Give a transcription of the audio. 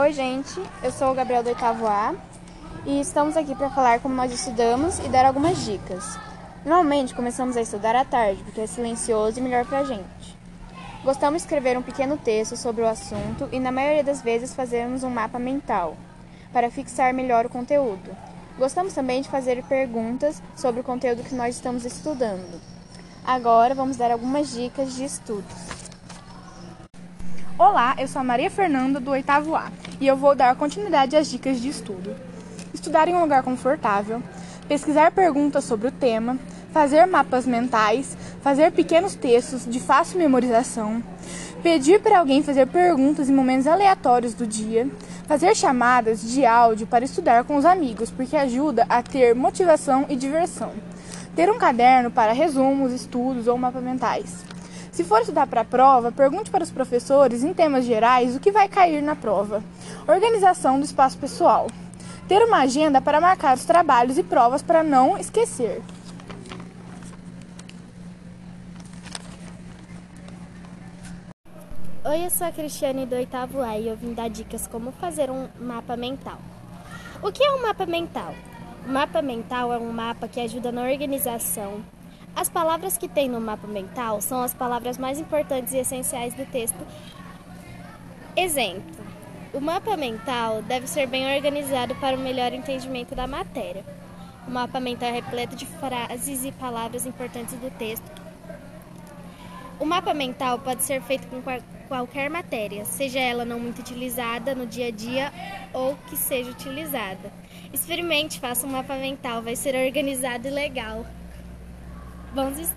Oi, gente. Eu sou o Gabriel do oitavo A e estamos aqui para falar como nós estudamos e dar algumas dicas. Normalmente começamos a estudar à tarde, porque é silencioso e melhor para a gente. Gostamos de escrever um pequeno texto sobre o assunto e, na maioria das vezes, fazemos um mapa mental para fixar melhor o conteúdo. Gostamos também de fazer perguntas sobre o conteúdo que nós estamos estudando. Agora vamos dar algumas dicas de estudos. Olá, eu sou a Maria Fernanda do oitavo A e eu vou dar continuidade às dicas de estudo. Estudar em um lugar confortável, pesquisar perguntas sobre o tema, fazer mapas mentais, fazer pequenos textos de fácil memorização, pedir para alguém fazer perguntas em momentos aleatórios do dia, fazer chamadas de áudio para estudar com os amigos, porque ajuda a ter motivação e diversão. Ter um caderno para resumos, estudos ou mapas mentais. Se for estudar para a prova, pergunte para os professores, em temas gerais, o que vai cair na prova. Organização do espaço pessoal. Ter uma agenda para marcar os trabalhos e provas para não esquecer. Oi, eu sou a Cristiane do oitavo A e eu vim dar dicas como fazer um mapa mental. O que é um mapa mental? O mapa mental é um mapa que ajuda na organização, as palavras que tem no mapa mental são as palavras mais importantes e essenciais do texto. Exemplo: o mapa mental deve ser bem organizado para o melhor entendimento da matéria. O mapa mental é repleto de frases e palavras importantes do texto. O mapa mental pode ser feito com qualquer matéria, seja ela não muito utilizada no dia a dia ou que seja utilizada. Experimente, faça um mapa mental, vai ser organizado e legal. Estudos!